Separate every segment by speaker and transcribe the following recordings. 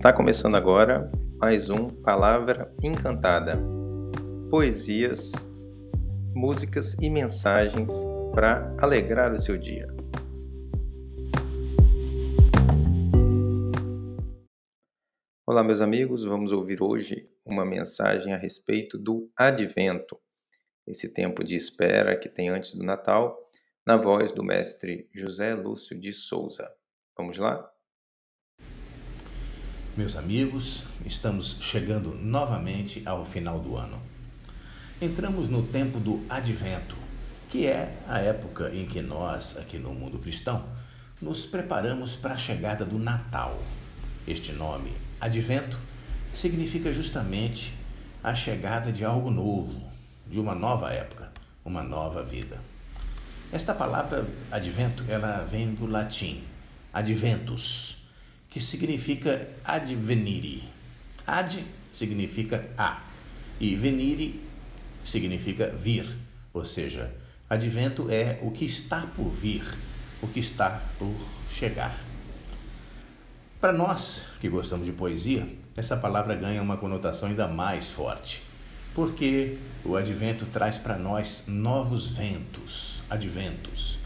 Speaker 1: Está começando agora mais um Palavra Encantada. Poesias, músicas e mensagens para alegrar o seu dia. Olá, meus amigos, vamos ouvir hoje uma mensagem a respeito do Advento, esse tempo de espera que tem antes do Natal, na voz do mestre José Lúcio de Souza. Vamos lá?
Speaker 2: Meus amigos, estamos chegando novamente ao final do ano. Entramos no tempo do Advento, que é a época em que nós, aqui no mundo cristão, nos preparamos para a chegada do Natal. Este nome, Advento, significa justamente a chegada de algo novo, de uma nova época, uma nova vida. Esta palavra advento, ela vem do latim adventus, que significa advenire. Ad significa a e venire significa vir, ou seja, advento é o que está por vir, o que está por chegar. Para nós que gostamos de poesia, essa palavra ganha uma conotação ainda mais forte, porque o advento traz para nós novos ventos, adventos.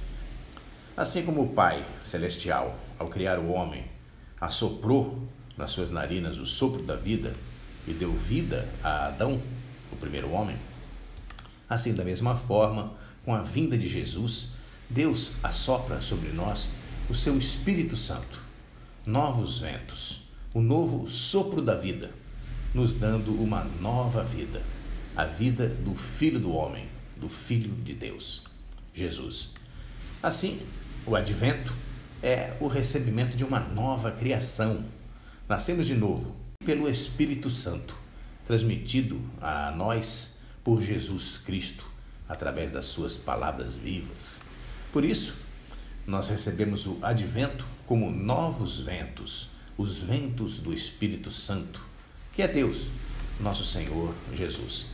Speaker 2: Assim como o Pai celestial, ao criar o homem, assoprou nas suas narinas o sopro da vida e deu vida a Adão, o primeiro homem, assim, da mesma forma, com a vinda de Jesus, Deus assopra sobre nós o seu Espírito Santo, novos ventos, o novo sopro da vida, nos dando uma nova vida, a vida do Filho do Homem, do Filho de Deus, Jesus. Assim, o advento é o recebimento de uma nova criação. Nascemos de novo pelo Espírito Santo, transmitido a nós por Jesus Cristo, através das suas palavras vivas. Por isso, nós recebemos o advento como novos ventos, os ventos do Espírito Santo, que é Deus, nosso Senhor Jesus.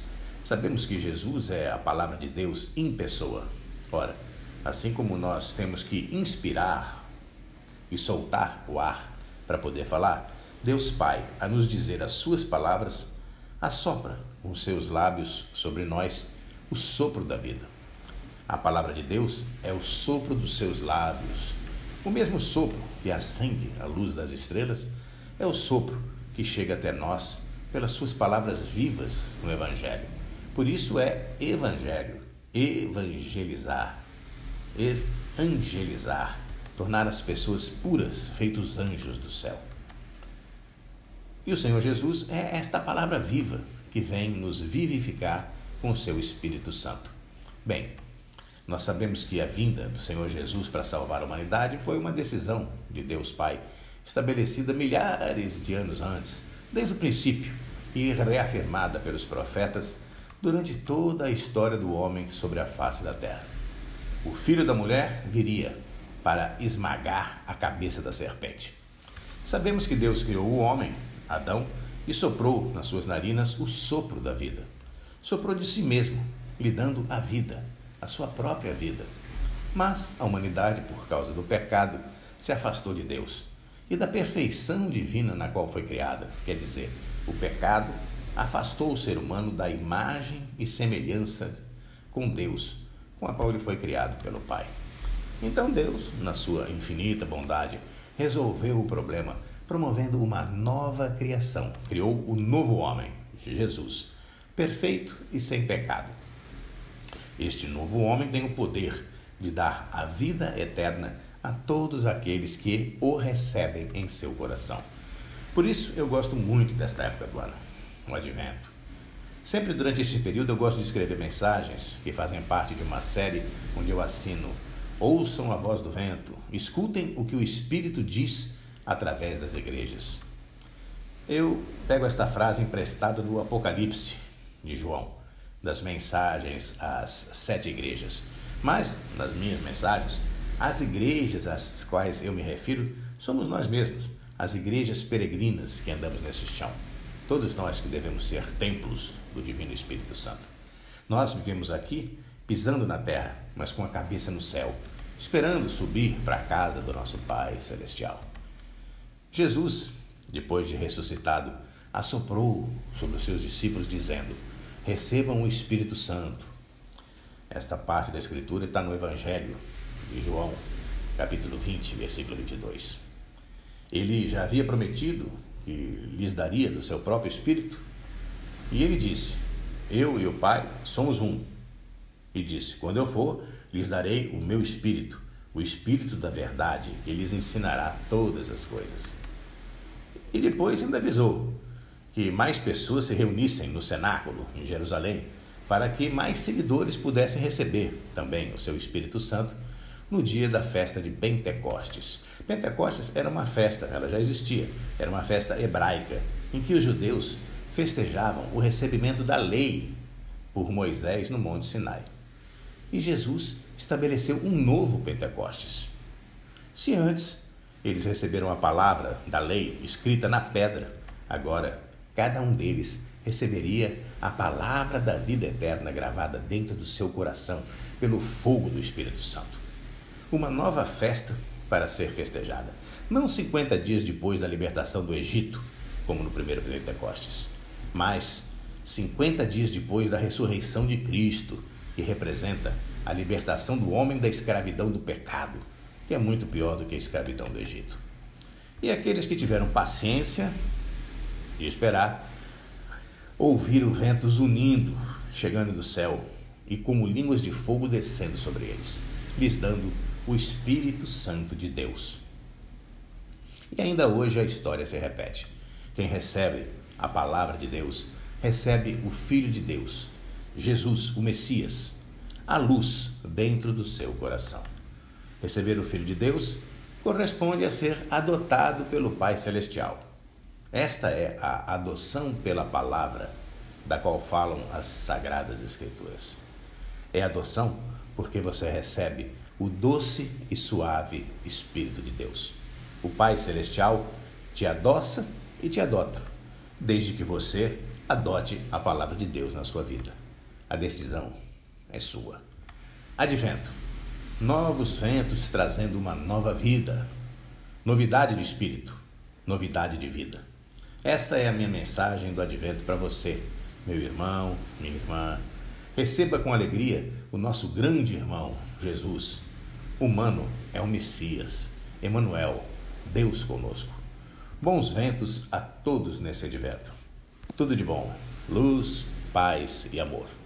Speaker 2: Sabemos que Jesus é a palavra de Deus em pessoa. Ora, assim como nós temos que inspirar e soltar o ar para poder falar, Deus Pai, a nos dizer as suas palavras, assopra com seus lábios sobre nós o sopro da vida. A palavra de Deus é o sopro dos seus lábios. O mesmo sopro que acende a luz das estrelas é o sopro que chega até nós pelas suas palavras vivas no Evangelho. Por isso é Evangelho, evangelizar, evangelizar tornar as pessoas puras, feitos anjos do céu. E o Senhor Jesus é esta palavra viva que vem nos vivificar com o seu Espírito Santo. Bem, nós sabemos que a vinda do Senhor Jesus para salvar a humanidade foi uma decisão de Deus Pai, estabelecida milhares de anos antes, desde o princípio, e reafirmada pelos profetas durante toda a história do homem sobre a face da terra. O filho da mulher viria para esmagar a cabeça da serpente. Sabemos que Deus criou o homem, Adão, e soprou nas suas narinas o sopro da vida. Soprou de si mesmo, lhe dando a vida, a sua própria vida. Mas a humanidade, por causa do pecado, se afastou de Deus e da perfeição divina na qual foi criada. Quer dizer, o pecado afastou o ser humano da imagem e semelhança com Deus, com a qual ele foi criado pelo Pai. Então Deus, na sua infinita bondade, resolveu o problema promovendo uma nova criação. Criou o novo homem, Jesus, perfeito e sem pecado. Este novo homem tem o poder de dar a vida eterna a todos aqueles que o recebem em seu coração. Por isso eu gosto muito desta época do ano, o Advento. Sempre durante esse período eu gosto de escrever mensagens que fazem parte de uma série onde eu assino Ouçam a voz do vento, escutem o que o Espírito diz através das igrejas. Eu pego esta frase emprestada do Apocalipse de João, das mensagens às sete igrejas. Mas, nas minhas mensagens, as igrejas às quais eu me refiro somos nós mesmos, as igrejas peregrinas que andamos nesse chão. Todos nós que devemos ser templos do Divino Espírito Santo. Nós vivemos aqui pisando na terra, mas com a cabeça no céu, esperando subir para a casa do nosso Pai Celestial. Jesus depois de ressuscitado, assoprou sobre os seus discípulos, dizendo: Recebam o Espírito Santo. Esta parte da Escritura está no Evangelho de João, capítulo 20, versículo 22. Ele já havia prometido que lhes daria do seu próprio Espírito, e ele disse: Eu e o Pai somos um. E disse: Quando eu for, lhes darei o meu Espírito, o Espírito da verdade, que lhes ensinará todas as coisas. E depois ainda avisou que mais pessoas se reunissem no cenáculo em Jerusalém, para que mais seguidores pudessem receber também o seu Espírito Santo no dia da festa de Pentecostes. Pentecostes era uma festa, ela já existia, era uma festa hebraica, em que os judeus festejavam o recebimento da lei por Moisés no Monte Sinai. E Jesus estabeleceu um novo Pentecostes. Se antes eles receberam a palavra da lei escrita na pedra, agora cada um deles receberia a palavra da vida eterna gravada dentro do seu coração pelo fogo do Espírito Santo. Uma nova festa para ser festejada, não 50 dias depois da libertação do Egito, como no primeiro Pentecostes, mas 50 dias depois da ressurreição de Cristo, que representa a libertação do homem da escravidão do pecado, que é muito pior do que a escravidão do Egito. E aqueles que tiveram paciência de esperar, ouviram ventos unindo, chegando do céu, e como línguas de fogo descendo sobre eles, lhes dando o Espírito Santo de Deus. E ainda hoje a história se repete. Quem recebe a palavra de Deus, recebe o Filho de Deus, Jesus, o Messias, a luz dentro do seu coração. Receber o Filho de Deus corresponde a ser adotado pelo Pai Celestial. Esta é a adoção pela palavra da qual falam as Sagradas Escrituras. É adoção porque você recebe o doce e suave Espírito de Deus. O Pai Celestial te adoça e te adota, desde que você adote a palavra de Deus na sua vida. A decisão é sua. Advento. Novos ventos trazendo uma nova vida. Novidade de espírito, novidade de vida. Essa é a minha mensagem do Advento para você, meu irmão, minha irmã. Receba com alegria o nosso grande irmão, Jesus. Humano é o Messias, Emanuel, Deus conosco. Bons ventos a todos nesse advento. Tudo de bom, luz, paz e amor.